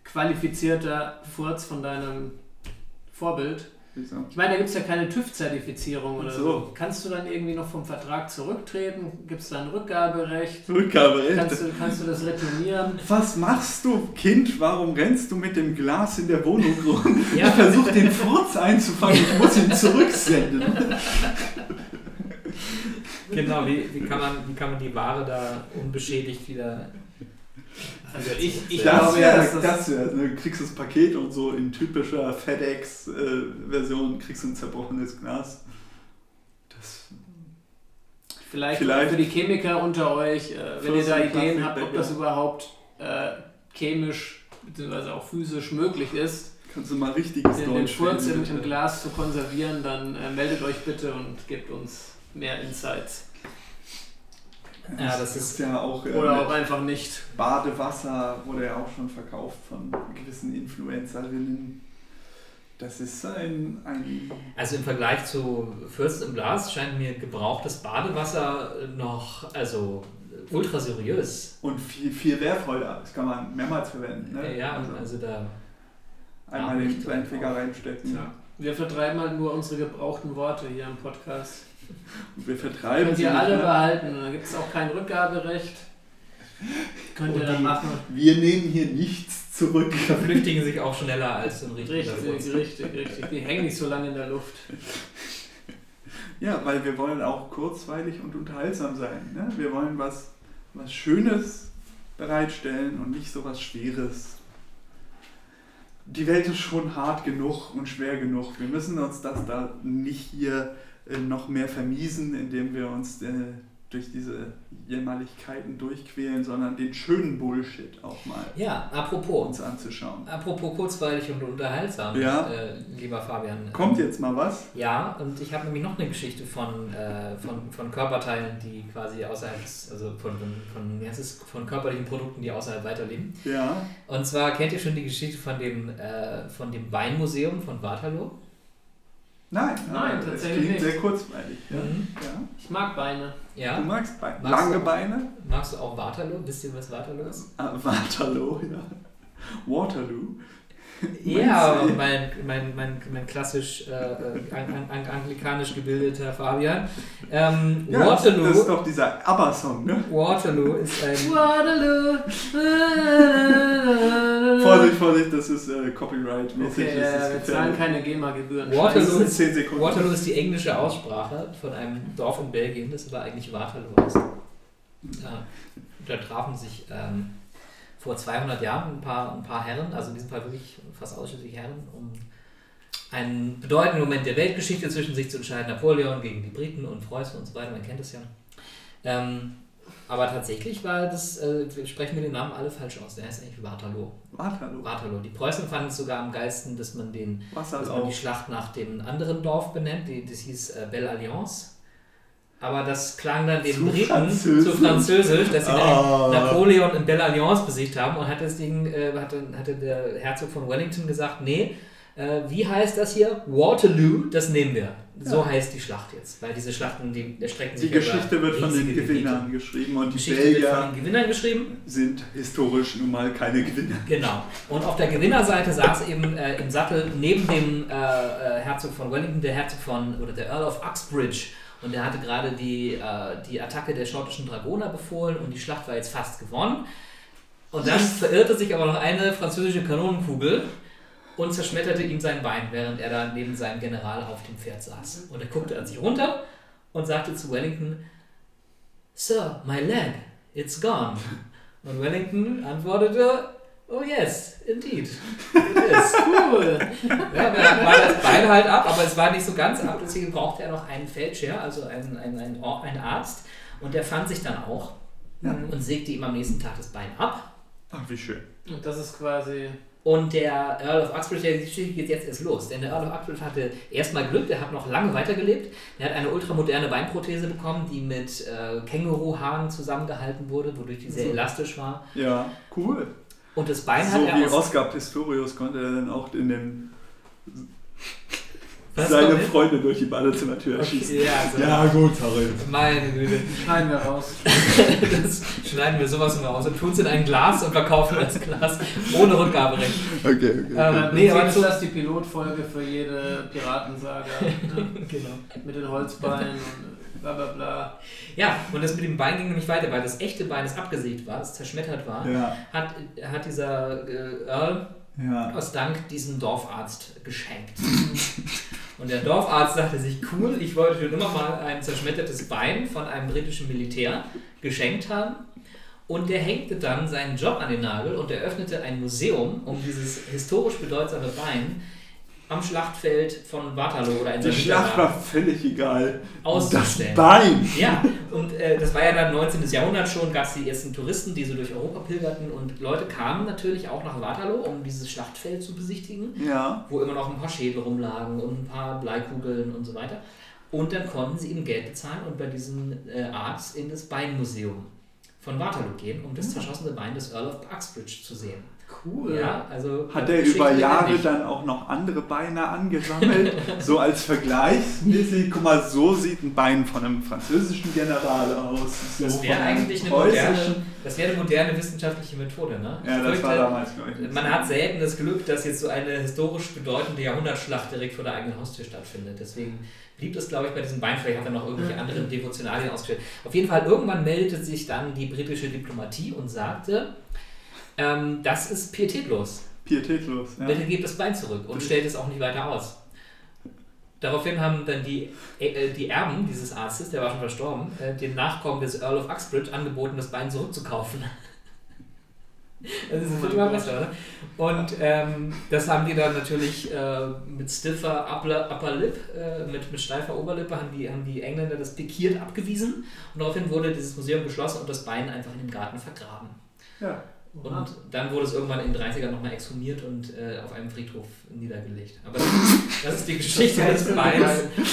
qualifizierter Furz von deinem Vorbild. Wieso? Ich meine, da gibt es ja keine TÜV-Zertifizierung oder so. so. Kannst du dann irgendwie noch vom Vertrag zurücktreten? Gibt es da ein Rückgaberecht? Rückgaberecht. Kannst du, kannst du das retournieren? Was machst du, Kind? Warum rennst du mit dem Glas in der Wohnung rum? Ja. Ich versuche den Furz einzufangen, ich muss ihn zurücksenden. Genau, wie, wie, kann man, wie kann man die Ware da unbeschädigt wieder. Also ich, ich Das glaube ja, wäre, dass das, das wär, ne, du kriegst das Paket und so in typischer FedEx-Version kriegst du ein zerbrochenes Glas. Das, vielleicht, vielleicht- für die Chemiker unter euch, äh, wenn ihr da Ideen habt, ob das ja. überhaupt äh, chemisch bzw. auch physisch möglich ist, kannst du mal richtiges den, den Deutsch Furz im, im. Glas zu konservieren, dann äh, meldet euch bitte und gebt uns mehr Insights. Ja, das ist- ja auch, äh, Oder auch einfach nicht. Badewasser wurde ja auch schon verkauft von gewissen Influencerinnen. Das ist ein, ein Also im Vergleich zu Fürst im Glas scheint mir gebrauchtes Badewasser noch, also ultra seriös. und viel, viel wertvoller. Das kann man mehrmals verwenden. Ne? Ja, also also da. einmal den nicht kleinen. Finger reinstecken. Ja. Wir vertreiben halt nur unsere gebrauchten Worte hier im Podcast. Und wir vertreiben Könnt sie ihr nicht alle mehr. behalten. Und dann gibt es auch kein Rückgaberecht. Könnt ihr dann die- machen. Wir nehmen hier nichts zurück. Verflüchtigen sich auch schneller als ein richtiger Richtig, richtig, richtig. Die hängen nicht so lange in der Luft. Ja, weil wir wollen auch kurzweilig und unterhaltsam sein. Ne? Wir wollen was, was Schönes bereitstellen und nicht so was Schweres. Die Welt ist schon hart genug und schwer genug. Wir müssen uns das da nicht hier äh, noch mehr vermiesen, indem wir uns äh, durch diese Jämmerlichkeiten durchquälen, sondern den schönen Bullshit auch mal Ja, apropos. uns anzuschauen. Apropos kurzweilig und unterhaltsam, Ja. äh, lieber Fabian. Kommt Ähm, jetzt mal was? Ja, und ich habe nämlich noch eine Geschichte von, äh, von, von Körperteilen, die quasi außerhalb, also von, von, von, von körperlichen Produkten, die außerhalb weiterleben. Ja. Und zwar kennt ihr schon die Geschichte von dem, äh, von dem Weinmuseum von Waterloo? Nein, Nein, aber es tatsächlich klingt nicht. sehr kurzweilig. Ja. Mhm. Ja. Ich mag Beine. Du Ja. magst Beine. Magst Lange du? Beine? Magst du auch Waterloo? Wisst ihr, was Waterloo ist? Ah, Waterloo, ja. Waterloo. Ja, mein, mein, mein, mein klassisch äh, äh, an, an, anglikanisch gebildeter Fabian. Ähm, Ja, Waterloo, Das ist doch dieser ABBA-Song, ne? Waterloo ist ein. Waterloo. Vorsicht, Vorsicht, das ist äh, Copyright-mäßig. Okay, äh, ist wir zahlen keine GEMA-Gebühren. Waterloo Das Scheiße. sind 10 Sekunden. Waterloo ist die englische Aussprache von einem Dorf in Belgien, das aber eigentlich Waterloo heißt. Ja, da trafen sich ähm, vor 200 Jahren ein paar, ein paar Herren, also in diesem Fall wirklich fast ausschließlich Herren, um einen bedeutenden Moment der Weltgeschichte zwischen sich zu entscheiden. Napoleon gegen die Briten und Preußen und so weiter, man kennt es ja. Ähm, aber tatsächlich war das, äh, sprechen wir den Namen alle falsch aus. Der heißt eigentlich Waterloo. Waterloo. Waterloo. Die Preußen fanden es sogar am geilsten, dass man den dass man die. Schlacht nach dem anderen Dorf benennt, die, das hieß äh, Belle Alliance. Aber das klang dann den Zu Briten französisch. zu französisch, dass sie dann Napoleon in Belle Alliance besiegt haben und hat deswegen äh, hatte, hatte der Herzog von Wellington gesagt, nee, äh, wie heißt das hier? Waterloo, das nehmen wir. So Ja. heißt die Schlacht jetzt, weil diese Schlachten, die erstrecken Die sich über Geschichte wird von den Gewinnern Gebiete. geschrieben und Die die Geschichte wird von Belgier den Gewinnern geschrieben. sind historisch nun mal keine Gewinner. Genau. Und auf der Gewinnerseite saß eben äh, im Sattel neben dem äh, äh, Herzog von Wellington der Herzog von, oder der Earl of Uxbridge. Und der hatte gerade die, äh, die Attacke der schottischen Dragoner befohlen und die Schlacht war jetzt fast gewonnen. Und dann verirrte sich aber noch eine französische Kanonenkugel und zerschmetterte ihm sein Bein, während er da neben seinem General auf dem Pferd saß. Und er guckte an sich runter und sagte zu Wellington, Sir, my leg, it's gone. Und Wellington antwortete, Oh yes, indeed. It is. Cool. Ja, da war das Bein halt ab, aber es war nicht so ganz ab, deswegen brauchte er noch einen Feldscher, also einen, einen, einen, einen Arzt. Und der fand sich dann auch Ja. und sägte ihm am nächsten Tag das Bein ab. Ach, wie schön. Und das ist quasi. Und der Earl of Uxbridge, der die Geschichte geht jetzt erst los. Denn der Earl of Uxbridge hatte erstmal Glück, der hat noch lange weitergelebt. Der hat eine ultramoderne Beinprothese bekommen, die mit äh, Känguruhaaren zusammengehalten wurde, wodurch die sehr So. elastisch war. Ja, cool. Und das Bein so hat er wie aus Oscar Pistorius konnte er dann auch in den Was seine Freunde durch die Badezimmertür Okay, erschießen. ja, so. Ja, gut, sorry. Meine Güte. Schneiden wir raus. Das schneiden wir sowas von raus und tun es in ein Glas und verkaufen das Glas ohne Rückgaberecht. Okay, okay. Ähm, nee, nee, aber ist zu, das die Pilotfolge für jede Piratensaga. Ne? genau. Mit den Holzbeinen und bla bla bla. Ja, und das mit dem Bein ging nämlich weiter, weil das echte Bein, das abgesägt war, das zerschmettert war, Ja, hat, hat dieser äh, Earl ja. aus Dank diesen Dorfarzt geschenkt. Und der Dorfarzt sagte sich, cool, ich wollte schon immer mal ein zerschmettertes Bein von einem britischen Militär geschenkt haben. Und der hängte dann seinen Job an den Nagel und eröffnete ein Museum, um dieses historisch bedeutsame Bein am Schlachtfeld von Waterloo oder in Die Schlacht war völlig egal. Das auszustellen. Bein! Ja, und äh, das war ja dann 19. Jahrhundert schon, gab es die ersten Touristen, die so durch Europa pilgerten und Leute kamen natürlich auch nach Waterloo, um dieses Schlachtfeld zu besichtigen, Ja. wo immer noch ein paar Schädel rumlagen und ein paar Bleikugeln und so weiter. Und dann konnten sie ihm Geld bezahlen und bei diesem äh, Arzt in das Beinmuseum von Waterloo gehen, um das zerschossene Bein des Earl of Uxbridge zu sehen. Cool. Ja, also Hat er über Jahre dann auch noch andere Beine angesammelt? so als vergleichsmäßig, guck mal, so sieht ein Bein von einem französischen General aus. So Das wäre eigentlich eine moderne, das wäre eine moderne wissenschaftliche Methode, ne? Ja, Ich das war fürchte, damals, glaube ich. Man hat selten das Glück, dass jetzt so eine historisch bedeutende Jahrhundertschlacht direkt vor der eigenen Haustür stattfindet. Deswegen blieb es, glaube ich, bei diesem Bein. Vielleicht hat er noch irgendwelche anderen Devotionalien ausgestellt. Auf jeden Fall, irgendwann meldete sich dann die britische Diplomatie und sagte, ähm, das ist pietätlos. Pietätlos. Ja. Bitte gebt das Bein zurück und stellt es auch nicht weiter aus. Daraufhin haben dann die, äh, die Erben dieses Arztes, der war schon verstorben, äh, den Nachkommen des Earl of Uxbridge angeboten, das Bein zurückzukaufen. Das ist Oh immer besser, oder? Und ähm, das haben die dann natürlich äh, mit stiffer Upper, Upper Lip, äh, mit, mit steifer Oberlippe, haben die, haben die Engländer das pikiert abgewiesen. Und daraufhin wurde dieses Museum geschlossen und das Bein einfach in den Garten vergraben. Ja. Und dann wurde es irgendwann in den 30ern nochmal exhumiert und äh, auf einem Friedhof niedergelegt. Aber das, das ist die Geschichte des Beins,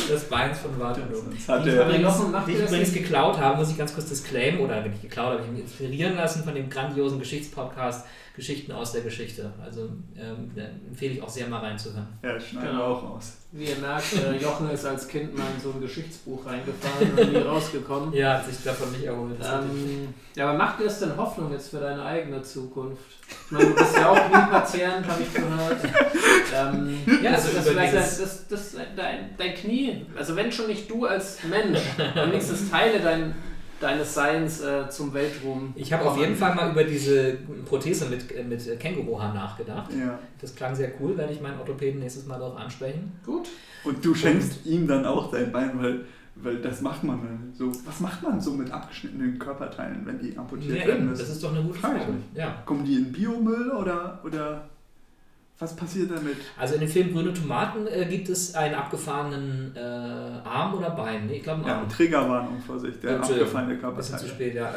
des Beins von Waterloo. Die ich Aber übrigens, ich geklaut habe, muss ich ganz kurz disclaimen, oder wenn ich geklaut habe, ich mich inspirieren lassen von dem grandiosen Geschichtspodcast Geschichten aus der Geschichte. Also ähm, empfehle ich auch sehr mal reinzuhören. ja, schneiden Genau. wir auch raus. Wie ihr merkt, äh, Jochen ist als Kind mal in so ein Geschichtsbuch reingefallen und nie rausgekommen. Ja, hat sich davon nicht erholt. Ähm, ja, aber macht dir das denn Hoffnung jetzt für deine eigene Zukunft. Ich meine, du bist ja auch Kniepatient, habe ich gehört. Ähm, Ja, das, also das, über vielleicht dieses- das, das, dein, dein Knie, also wenn schon nicht du als Mensch, wenigstens Teile dein, deines Seins äh, zum Weltruhm. Ich habe auf jeden Fall mal über diese Prothese mit, äh, mit Känguruhaar nachgedacht. Ja. Das klang sehr cool, werde ich meinen Orthopäden nächstes Mal darauf ansprechen. Gut. Und du schenkst ihm dann auch dein Bein, weil, weil das macht man dann so. Was macht man so mit abgeschnittenen Körperteilen, wenn die amputiert Ja, werden eben, das müssen? ist doch eine gute Frage Ja. Kommen die in Biomüll oder, oder was passiert damit? Also in dem Film Grüne Tomaten äh, gibt es einen abgefahrenen äh, Arm oder Bein. Nee, ich glaube einen Ja, Arm. Triggerwarnung, Vorsicht, der abgefallene Ein bisschen zu spät, ja.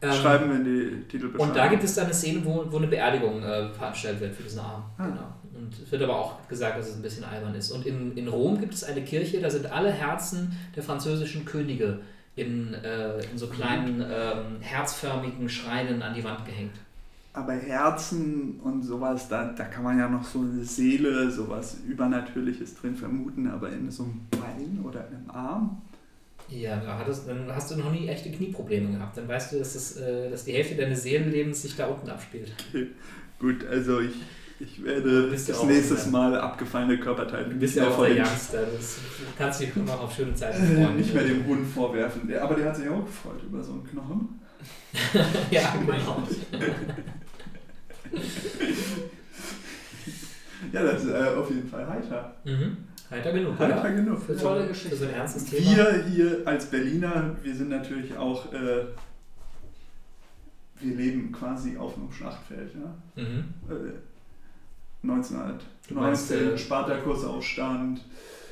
Äh, Schreiben wir in die Titelbeschreibung. Und da gibt es dann eine Szene, wo, wo eine Beerdigung äh, veranstaltet wird für diesen Arm. Ah. Genau. Und es wird aber auch gesagt, dass es ein bisschen albern ist. Und in, in Rom gibt es eine Kirche, da sind alle Herzen der französischen Könige in, äh, in so kleinen ähm, herzförmigen Schreinen an die Wand gehängt. Aber Herzen und sowas, da, da kann man ja noch so eine Seele, sowas Übernatürliches drin vermuten, aber in so einem Bein oder einem Arm? Ja, da hattest, dann hast du noch nie echte Knieprobleme gehabt. Dann weißt du, dass, das, äh, dass die Hälfte deines Seelenlebens sich da unten abspielt. Gut, also ich, ich werde das ein- Mal abgefallene Körperteile Du bist nicht ja mehr auch vor der dem- Youngster. Das, du kannst dich immer auf schöne Zeiten äh, freuen. nicht mehr dem Hund vorwerfen. Aber der hat sich auch gefreut über so einen Knochen. ja, genau. Ja, das ist äh, auf jeden Fall heiter. Mhm. Heiter genug, Heiter oder? genug. Für Tolle für Geschichte. so ein ernstes Thema. Wir hier als Berliner, wir sind natürlich auch, äh, wir leben quasi auf einem Schlachtfeld. Ja? Mhm. Äh, 1919, Du meinst, äh, Spartakusaufstand.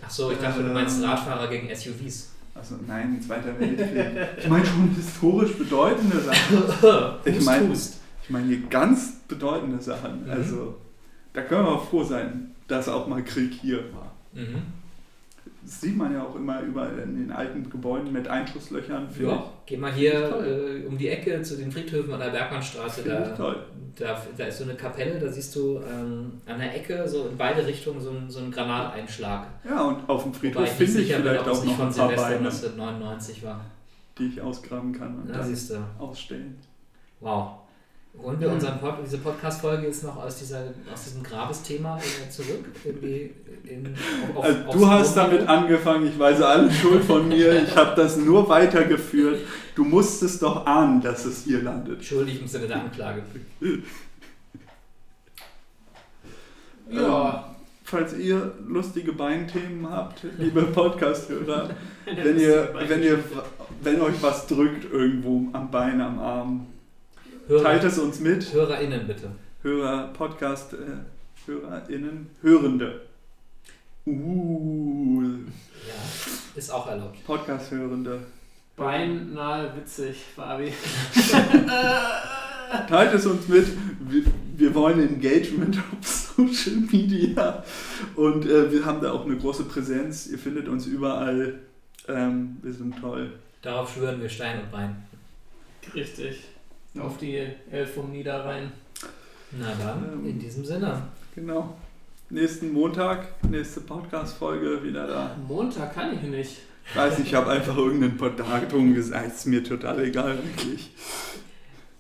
Achso, ich dachte, du meinst Ähm, Radfahrer gegen SUVs. Also nein, Zweiter Weltkrieg. Ich meine schon historisch bedeutende Sachen. Ich mein- hust. Ich meine hier ganz bedeutende Sachen. Mhm. Also da können wir froh sein, dass auch mal Krieg hier war. Mhm. Das sieht man ja auch immer überall in den alten Gebäuden mit Einschusslöchern. Ja, geh mal hier äh, um die Ecke zu den Friedhöfen an der Bergmannstraße. ich, ich Da, toll. da, da ist so eine Kapelle, da siehst du ähm, an der Ecke so in beide Richtungen so, ein- so einen Granateinschlag. Ja, und auf dem Friedhof ich finde ich bin, vielleicht auch nicht noch von ein paar Silvester Beine, 1999 war. die ich ausgraben kann und Da dann siehst du. ausstellen. Wow. Holen wir unseren Pod, diese Podcast-Folge jetzt noch aus, dieser, aus diesem Grabesthema zurück? In, auf, Also, du hast Grundniveau? damit angefangen, ich weise alle Schuld von mir, ich habe das nur weitergeführt. Du musstest doch ahnen, dass es hier landet. Schuldig im Sinne der Anklage. Ja. Ähm, falls ihr lustige Beinthemen habt, liebe Podcast-Hörer, wenn ihr, wenn ihr, wenn euch was drückt irgendwo am Bein, am Arm, Hörer, teilt es uns mit. HörerInnen bitte. Hörer, Podcast, äh, HörerInnen, Hörende. Uh, Ja, ist auch erlaubt. Podcast-Hörende. Beinahe witzig, Fabi. Teilt es uns mit. Wir, wir wollen Engagement auf Social Media und äh, wir haben da auch eine große Präsenz. Ihr findet uns überall. Ähm, wir sind toll. Darauf schwören wir Stein und Bein. Richtig. Auf die Elf vom Niederrhein. Na dann, Ähm. in diesem Sinne. Genau. Nächsten Montag, nächste Podcast-Folge wieder da. Montag kann ich nicht. Ich weiß nicht, ich habe einfach irgendein Datum gesagt. Ist mir total egal eigentlich.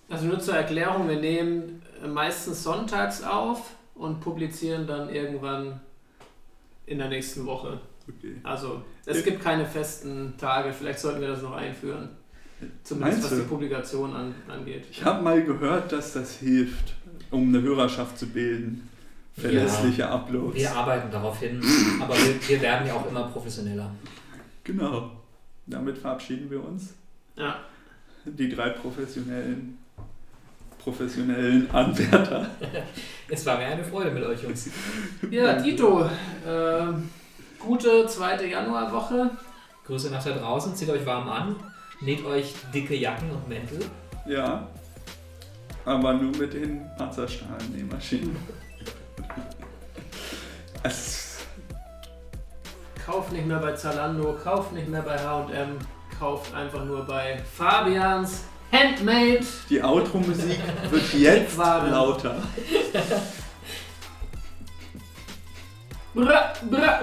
Also nur zur Erklärung, wir nehmen meistens sonntags auf und publizieren dann irgendwann in der nächsten Woche. Okay. Also es gibt keine festen Tage, vielleicht sollten wir das noch einführen. Zumindest was die Publikation an, angeht. Ich habe mal gehört, dass das hilft, um eine Hörerschaft zu bilden. Verlässliche Uploads. Wir arbeiten darauf hin, aber wir, wir werden ja auch immer professioneller. Genau. Damit verabschieden wir uns. Ja. Die drei professionellen, professionellen Anwärter. Es war mir eine Freude mit euch, Jungs. Ja, Dito, äh, gute zweite Januarwoche. Grüße nach da draußen, zieht euch warm an, näht euch dicke Jacken und Mäntel. Ja. Aber nur mit den Panzerstrahlen-Nähmaschinen. Es Kauft nicht mehr bei Zalando, kauft nicht mehr bei H&M, kauft einfach nur bei Fabians Handmade. Die Outro-Musik wird jetzt lauter. Bra, bra.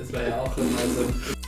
Das war ja auch mal so.